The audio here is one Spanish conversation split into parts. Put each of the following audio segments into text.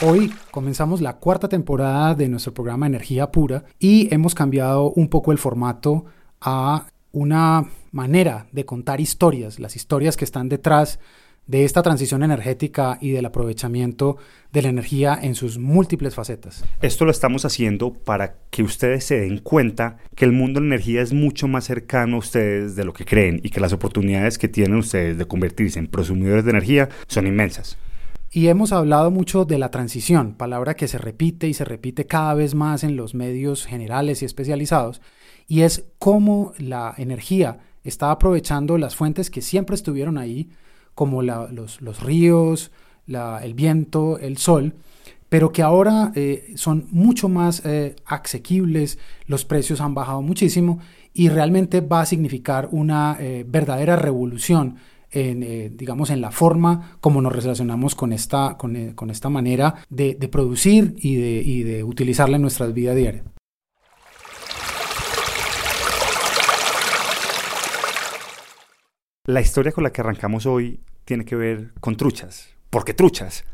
Hoy comenzamos la cuarta temporada de nuestro programa Energía Pura y hemos cambiado un poco el formato a una manera de contar historias, las historias que están detrás de esta transición energética y del aprovechamiento de la energía en sus múltiples facetas. Esto lo estamos haciendo para que ustedes se den cuenta que el mundo de la energía es mucho más cercano a ustedes de lo que creen y que las oportunidades que tienen ustedes de convertirse en prosumidores de energía son inmensas. Y hemos hablado mucho de la transición, palabra que se repite y se repite cada vez más en los medios generales y especializados, y es cómo la energía está aprovechando las fuentes que siempre estuvieron ahí, como los, ríos, el viento, el sol, pero que ahora eh, son mucho más eh, asequibles, los precios han bajado muchísimo y realmente va a significar una eh, verdadera revolución en, digamos, en la forma como nos relacionamos con esta, con, esta manera de, producir y de, y de utilizarla en nuestras vidas diarias. La historia con la que arrancamos hoy tiene que ver con truchas. ¿Por qué truchas?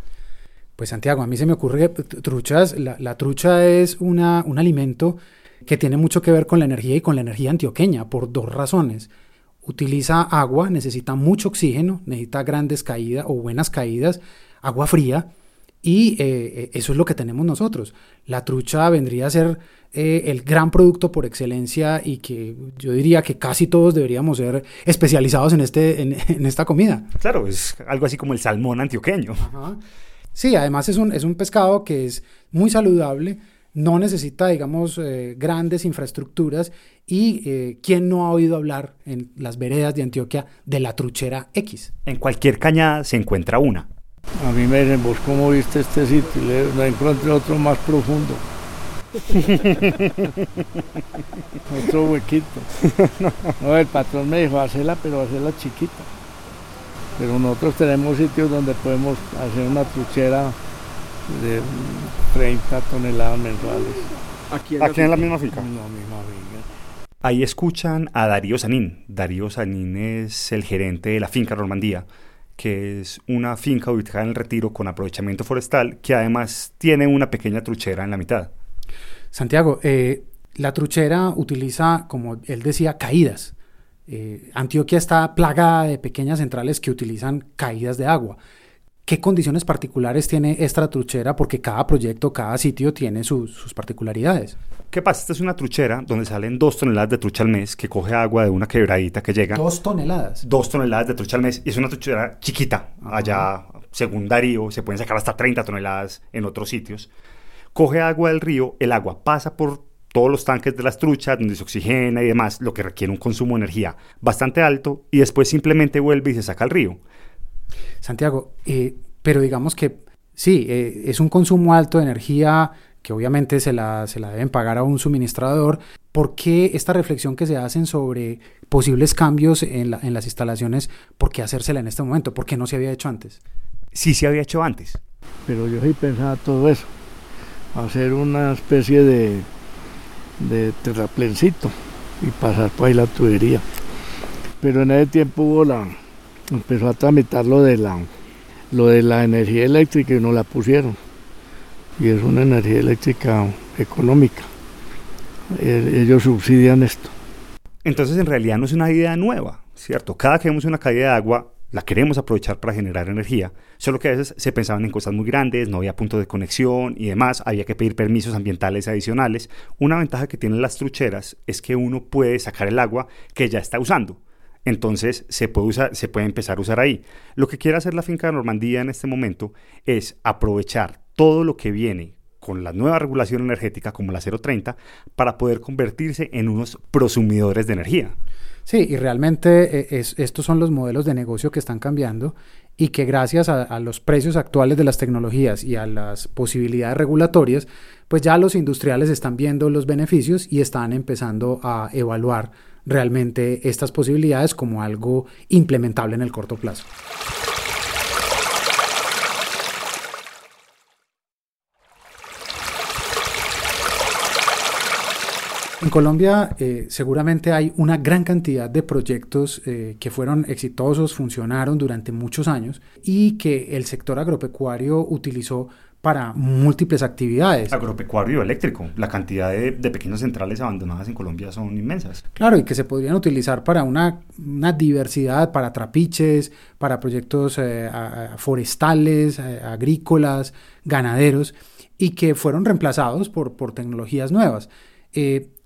Pues Santiago, a mí se me ocurre que truchas, la, trucha es una, un alimento que tiene mucho que ver con la energía y con la energía antioqueña por dos razones. Utiliza agua, necesita mucho oxígeno, necesita grandes caídas o buenas caídas, agua fría, y eh, eh, eso es lo que tenemos nosotros. La trucha vendría a ser eh, el gran producto por excelencia y que yo diría que casi todos deberíamos ser especializados en, este, en, esta comida. Claro, es algo así como el salmón antioqueño. Sí, además es un, es un pescado que es muy saludable, no necesita, digamos, grandes infraestructuras y ¿quién no ha oído hablar en las veredas de Antioquia de la truchera X? En cualquier cañada se encuentra una. A mí me dicen, vos cómo viste este sitio, y le encontré otro más profundo. otro huequito. No, el patrón me dijo, hacela, pero hacela chiquita. Pero nosotros tenemos sitios donde podemos hacer una truchera de 30 toneladas mensuales. Aquí en, la, misma finca. En la misma finca. Ahí escuchan a Darío Sanín. Darío Sanín es el gerente de la finca Normandía que es una finca ubicada en el retiro con aprovechamiento forestal que además tiene una pequeña truchera en la mitad. Santiago, eh, la truchera utiliza, como él decía, caídas. Eh, Antioquia está plagada de pequeñas centrales que utilizan caídas de agua. ¿Qué condiciones particulares tiene esta truchera? Porque cada proyecto, cada sitio tiene sus particularidades. ¿Qué pasa? Esta es una truchera donde salen dos toneladas de trucha al mes que coge agua de una quebradita que llega. ¿Dos toneladas? Dos toneladas de trucha al mes y es una truchera chiquita. Allá, según Darío, se pueden sacar hasta 30 toneladas en otros sitios. Coge agua del río, el agua pasa por todos los tanques de las truchas donde se oxigena y demás, lo que requiere un consumo de energía bastante alto y después simplemente vuelve y se saca al río. Santiago, eh, pero digamos que sí, eh, es un consumo alto de energía que obviamente se la, se la deben pagar a un suministrador. ¿Por qué esta reflexión que se hacen sobre posibles cambios en, las instalaciones, por qué hacérsela en este momento? ¿Por qué no se había hecho antes? Sí se había hecho antes. Pero yo sí pensaba todo eso, hacer una especie de, de terraplencito y pasar por ahí la tubería. Pero en ese tiempo hubo la, empezó a tramitar lo de la, lo de la energía eléctrica y no la pusieron y es una energía eléctrica económica. Ellos subsidian esto. Entonces en realidad no es una idea nueva, ¿cierto? Cada que vemos una caída de agua la queremos aprovechar para generar energía, solo que a veces se pensaban en cosas muy grandes, no había puntos de conexión y demás, había que pedir permisos ambientales adicionales. Una ventaja que tienen las trucheras es que uno puede sacar el agua que ya está usando. Entonces se puede, usar, se puede empezar a usar ahí. Lo que quiere hacer la finca de Normandía en este momento es aprovechar todo lo que viene con la nueva regulación energética como la 030 para poder convertirse en unos prosumidores de energía. Sí, y realmente eh, estos son los modelos de negocio que están cambiando y que gracias a, los precios actuales de las tecnologías y a las posibilidades regulatorias, pues ya los industriales están viendo los beneficios y están empezando a evaluar realmente estas posibilidades como algo implementable en el corto plazo. En Colombia eh, seguramente hay una gran cantidad de proyectos eh, que fueron exitosos, funcionaron durante muchos años y que el sector agropecuario utilizó para múltiples actividades. Agropecuario eléctrico. La cantidad de, pequeñas centrales abandonadas en Colombia son inmensas. Claro, y que se podrían utilizar para una, diversidad, para trapiches, para proyectos eh, forestales, agrícolas, ganaderos, y que fueron reemplazados por, por tecnologías nuevas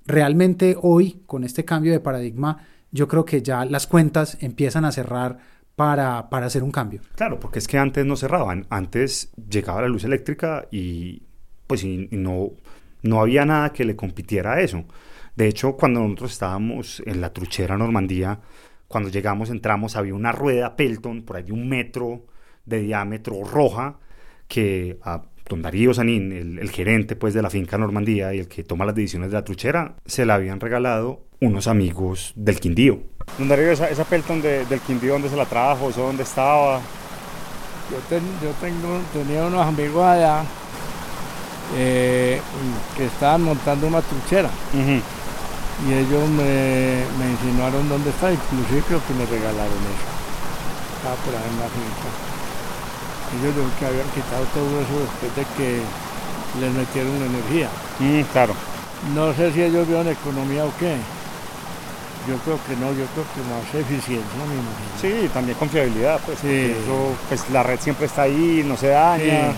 realmente hoy, con este cambio de paradigma, yo creo que ya las cuentas empiezan a cerrar para, hacer un cambio. Claro, porque es que antes no cerraban, antes llegaba la luz eléctrica y pues no, no había nada que le compitiera a eso. De hecho, cuando nosotros estábamos en la truchera Normandía, cuando llegamos, entramos, había una rueda Pelton, por ahí de un metro de diámetro roja, que a don Darío Sanín, el, gerente pues de la finca Normandía y el que toma las decisiones de la truchera, se la habían regalado unos amigos del Quindío. Don Darío, esa, esa Pelton del Quindío, ¿dónde se la trajo? ¿Eso dónde estaba? Yo, tengo, tenía unos amigos allá eh, que estaban montando una truchera. Y ellos me, me, insinuaron dónde está, inclusive creo que me regalaron eso. Estaba por ahí en la finca. Ellos lo que habían quitado todo eso después de que les metieron energía. Mm, claro. No sé si ellos vieron economía o qué. Yo creo que no, yo creo que más eficiencia, me imagino. Sí, también confiabilidad, pues. Sí. pues la red siempre está ahí, no se daña.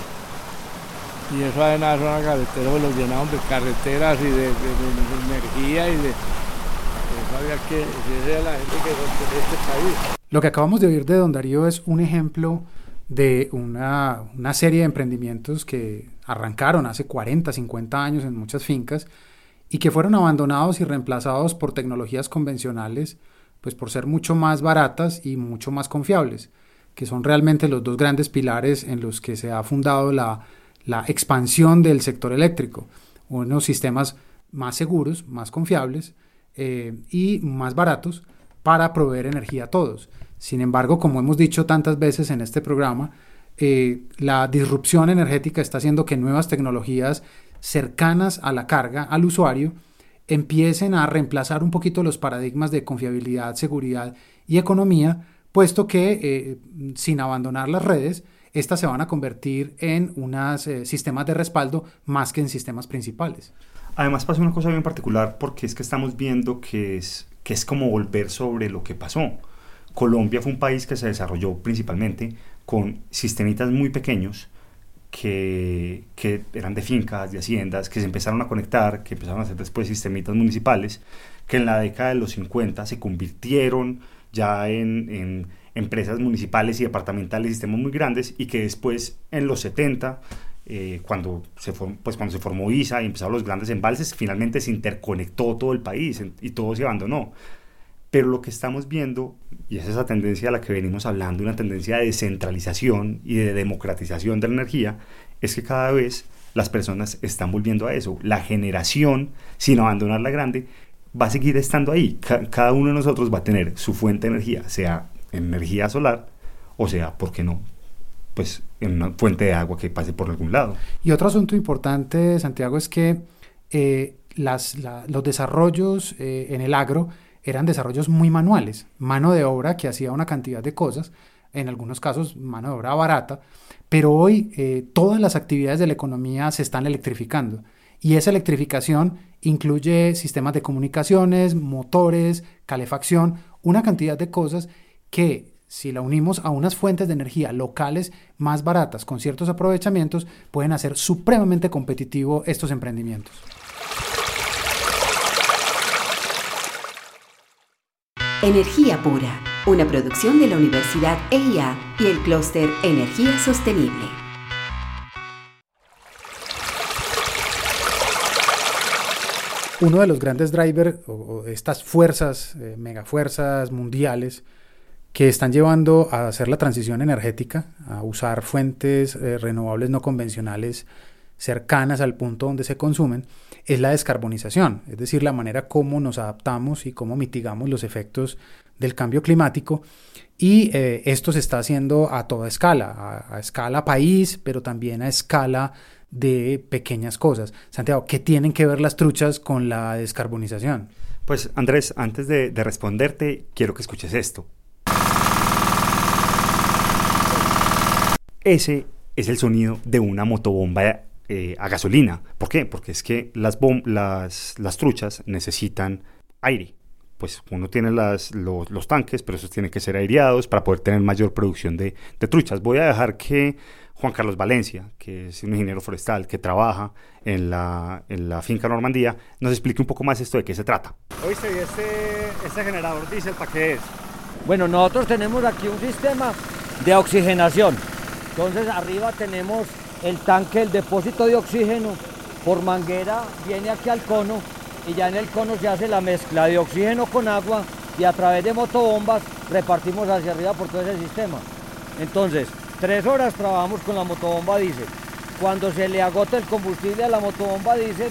Y eso además son carreteros, los llenaron de carreteras y de, energía y de. Eso había que. Esa era la gente que en este país. Lo que acabamos de oír de Don Darío es un ejemplo de una, serie de emprendimientos que arrancaron hace 40, 50 años en muchas fincas y que fueron abandonados y reemplazados por tecnologías convencionales, pues por ser mucho más baratas y mucho más confiables, que son realmente los dos grandes pilares en los que se ha fundado la, expansión del sector eléctrico, unos sistemas más seguros, más confiables eh, y más baratos para proveer energía a todos. Sin embargo, como hemos dicho tantas veces en este programa, eh, la disrupción energética está haciendo que nuevas tecnologías cercanas a la carga, al usuario, empiecen a reemplazar un poquito los paradigmas de confiabilidad, seguridad y economía, puesto que eh, sin abandonar las redes, estas se van a convertir en unos eh, sistemas de respaldo más que en sistemas principales. Además pasa una cosa bien particular porque es que estamos viendo que es, que es como volver sobre lo que pasó. Colombia fue un país que se desarrolló principalmente con sistemitas muy pequeños que, que, eran de fincas, de haciendas, que se empezaron a conectar, que empezaron a hacer después sistemitas municipales, que en la década de los 50 se convirtieron ya en, empresas municipales y departamentales, sistemas muy grandes, y que después en los 70 eh, cuando, se pues cuando se formó ISA y empezaron los grandes embalses, finalmente se interconectó todo el país y todo se abandonó. Pero lo que estamos viendo, y es esa tendencia a la que venimos hablando, una tendencia de descentralización y de democratización de la energía, es que cada vez las personas están volviendo a eso. La generación, sin abandonar la grande, va a seguir estando ahí. cada uno de nosotros va a tener su fuente de energía, sea energía solar o sea, ¿por qué no? Pues en una fuente de agua que pase por algún lado. Y otro asunto importante, Santiago, es que eh, las, los desarrollos eh, en el agro eran desarrollos muy manuales, mano de obra que hacía una cantidad de cosas, en algunos casos mano de obra barata, pero hoy eh, todas las actividades de la economía se están electrificando y esa electrificación incluye sistemas de comunicaciones, motores, calefacción, una cantidad de cosas que si la unimos a unas fuentes de energía locales más baratas con ciertos aprovechamientos, pueden hacer supremamente competitivo estos emprendimientos. Energía Pura, una producción de la Universidad EIA y el clúster Energía Sostenible. Uno de los grandes drivers o, estas fuerzas, eh, megafuerzas mundiales, que están llevando a hacer la transición energética, a usar fuentes eh, renovables no convencionales cercanas al punto donde se consumen, es la descarbonización, es decir, la manera como nos adaptamos y cómo mitigamos los efectos del cambio climático. Y eh, esto se está haciendo a toda escala, a, escala país, pero también a escala de pequeñas cosas. Santiago, ¿qué tienen que ver las truchas con la descarbonización? Pues Andrés, antes de responderte, quiero que escuches esto. Ese es el sonido de una motobomba eh, a gasolina. ¿Por qué? Porque es que las, las, las truchas necesitan aire. Pues uno tiene las, los, tanques, pero esos tienen que ser aireados para poder tener mayor producción de, de, truchas. Voy a dejar que Juan Carlos Valencia, que es un ingeniero forestal que trabaja en la, en la finca Normandía, nos explique un poco más esto de qué se trata. Oíste, ¿y este, este generador diésel para qué es? Bueno, nosotros tenemos aquí un sistema de oxigenación. Entonces arriba tenemos el tanque, el depósito de oxígeno, por manguera viene aquí al cono y ya en el cono se hace la mezcla de oxígeno con agua y a través de motobombas repartimos hacia arriba por todo ese sistema. Entonces, tres horas trabajamos con la motobomba diésel. Cuando se le agota el combustible a la motobomba diésel,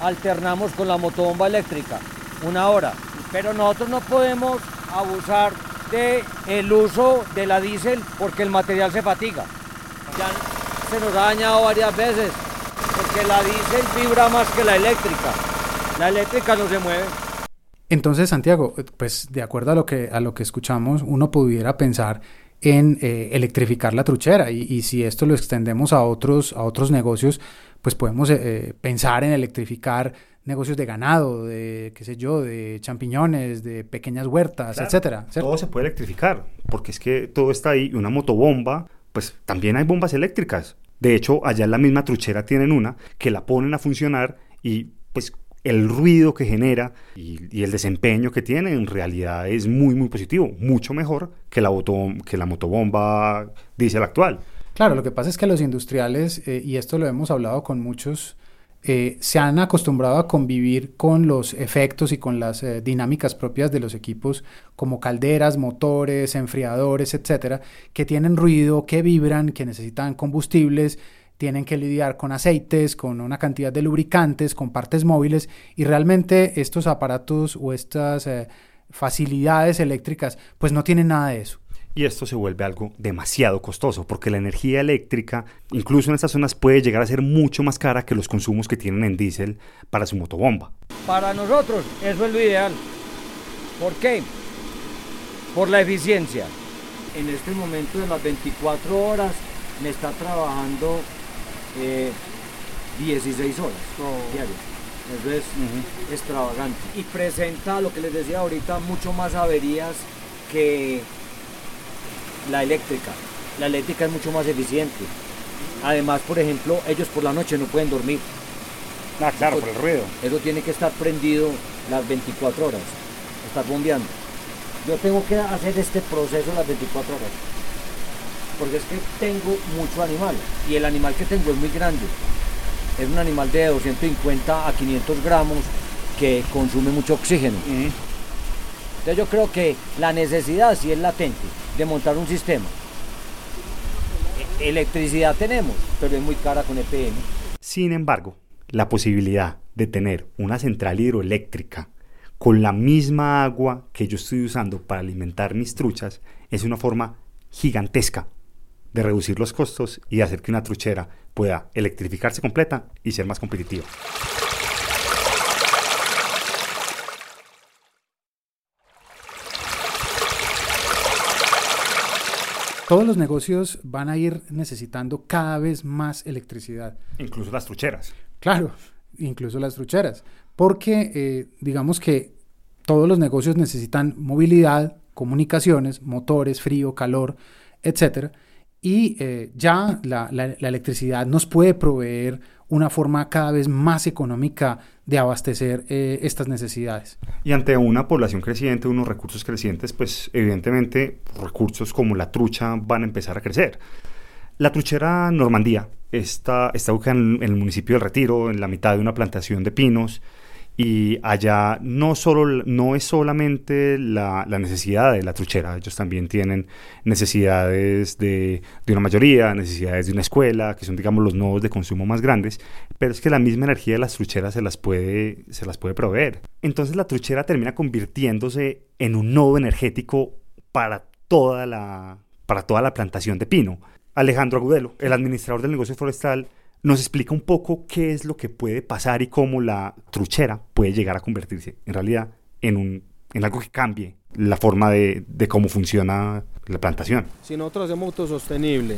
alternamos con la motobomba eléctrica, una hora. Pero nosotros no podemos abusar del el uso de la diésel porque el material se fatiga. Se nos ha dañado varias veces porque la diésel vibra más que la eléctrica. La eléctrica no se mueve. Entonces, Santiago, pues de acuerdo a lo que, a lo que escuchamos, uno pudiera pensar en eh, electrificar la truchera y, si esto lo extendemos a otros, a otros negocios, pues podemos eh, pensar en electrificar negocios de ganado, de qué sé yo, de champiñones, de pequeñas huertas, etcétera. Todo se puede electrificar, porque es que todo está ahí, una motobomba, pues también hay bombas eléctricas. De hecho, allá en la misma truchera tienen una que la ponen a funcionar y pues el ruido que genera y, el desempeño que tiene en realidad es muy muy positivo, mucho mejor que la, que la motobomba diésel actual. Claro, lo que pasa es que los industriales, eh, y esto lo hemos hablado con muchos eh, se han acostumbrado a convivir con los efectos y con las eh, dinámicas propias de los equipos como calderas, motores, enfriadores, etcétera, que tienen ruido, que vibran, que necesitan combustibles, tienen que lidiar con aceites, con una cantidad de lubricantes, con partes móviles y realmente estos aparatos o estas eh, facilidades eléctricas pues no tienen nada de eso y esto se vuelve algo demasiado costoso porque la energía eléctrica, incluso en estas zonas, puede llegar a ser mucho más cara que los consumos que tienen en diésel para su motobomba. Para nosotros eso es lo ideal. ¿Por qué? Por la eficiencia. En este momento de las 24 horas me está trabajando 16 eh, horas diarias. Eso es extravagante. Y presenta, lo que les decía ahorita, mucho más averías que la eléctrica. La eléctrica es mucho más eficiente. Además, por ejemplo, ellos por la noche no pueden dormir. Ah, claro, por el ruido. Eso tiene que estar prendido las 24 horas, estar bombeando. Yo tengo que hacer este proceso las 24 horas. Porque es que tengo mucho animal. Y el animal que tengo es muy grande. Es un animal de 250 a 500 gramos que consume mucho oxígeno. Entonces yo creo que la necesidad sí es latente de montar un sistema. E-, electricidad tenemos, pero es muy cara con EPM. Sin embargo, la posibilidad de tener una central hidroeléctrica con la misma agua que yo estoy usando para alimentar mis truchas es una forma gigantesca de reducir los costos y hacer que una truchera pueda electrificarse completa y ser más competitiva. Todos los negocios van a ir necesitando cada vez más electricidad. Incluso las trucheras. Claro, incluso las trucheras. Porque eh, digamos que todos los negocios necesitan movilidad, comunicaciones, motores, frío, calor, etc. Y eh, ya la, la electricidad nos puede proveer una forma cada vez más económica de abastecer eh, estas necesidades. Y ante una población creciente, unos recursos crecientes, pues evidentemente recursos como la trucha van a empezar a crecer. La truchera Normandía está, está ubicada en, el municipio del Retiro, en la mitad de una plantación de pinos, Y allá no, solo, no es solamente la, la, necesidad de la truchera, ellos también tienen necesidades de, de, una mayoría, necesidades de una escuela, que son, digamos, los nodos de consumo más grandes, pero es que la misma energía de las trucheras se las puede, se las puede proveer. Entonces la truchera termina convirtiéndose en un nodo energético para toda la, para toda la plantación de pino. Alejandro Agudelo, el administrador del negocio forestal, nos explica un poco qué es lo que puede pasar y cómo la truchera puede llegar a convertirse en realidad en, un, en algo que cambie la forma de, de cómo funciona la plantación. Si nosotros hacemos autosostenible,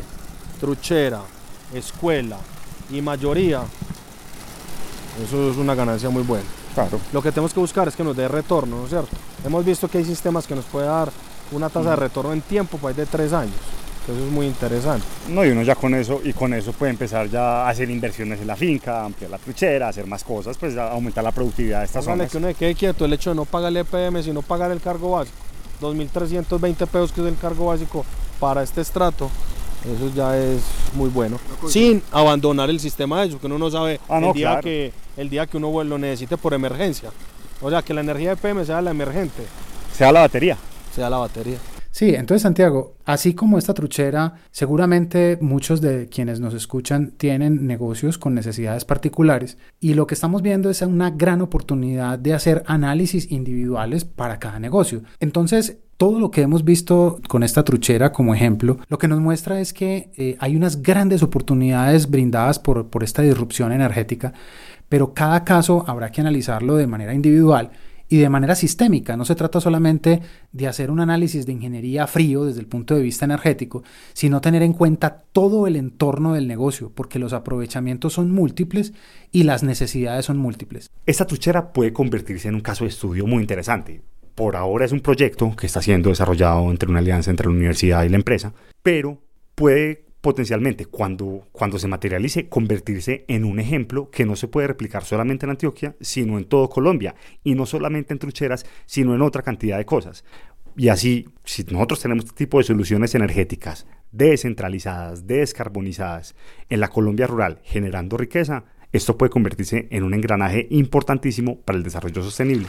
truchera, escuela y mayoría, eso es una ganancia muy buena. Claro. Lo que tenemos que buscar es que nos dé retorno, ¿no es cierto? Hemos visto que hay sistemas que nos puede dar una tasa de retorno en tiempo pues, de tres años. Eso es muy interesante. No, y uno ya con eso, y con eso puede empezar ya a hacer inversiones en la finca, ampliar la truchera, hacer más cosas, pues aumentar la productividad de estas Póngale zonas. que uno se quede quieto, el hecho de no pagar el EPM, sino pagar el cargo básico, 2.320 pesos que es el cargo básico para este estrato, eso ya es muy bueno. Sin abandonar el sistema de ellos, que uno no sabe Ah, no, el, día claro. que, el día que uno lo necesite por emergencia. O sea, que la energía EPM sea la emergente, Sea la batería. sea la batería. Sí, entonces Santiago, así como esta truchera, seguramente muchos de quienes nos escuchan tienen negocios con necesidades particulares y lo que estamos viendo es una gran oportunidad de hacer análisis individuales para cada negocio. Entonces, todo lo que hemos visto con esta truchera como ejemplo, lo que nos muestra es que eh, hay unas grandes oportunidades brindadas por, por esta disrupción energética, pero cada caso habrá que analizarlo de manera individual y de manera sistémica. No se trata solamente de hacer un análisis de ingeniería frío desde el punto de vista energético, sino tener en cuenta todo el entorno del negocio, porque los aprovechamientos son múltiples y las necesidades son múltiples. Esta truchera puede convertirse en un caso de estudio muy interesante. Por ahora es un proyecto que está siendo desarrollado entre una alianza entre la universidad y la empresa, pero puede potencialmente, cuando, cuando se materialice, convertirse en un ejemplo que no se puede replicar solamente en Antioquia, sino en todo Colombia, y no solamente en trucheras, sino en otra cantidad de cosas. Y así, si nosotros tenemos este tipo de soluciones energéticas descentralizadas, descarbonizadas, en la Colombia rural, generando riqueza, esto puede convertirse en un engranaje importantísimo para el desarrollo sostenible.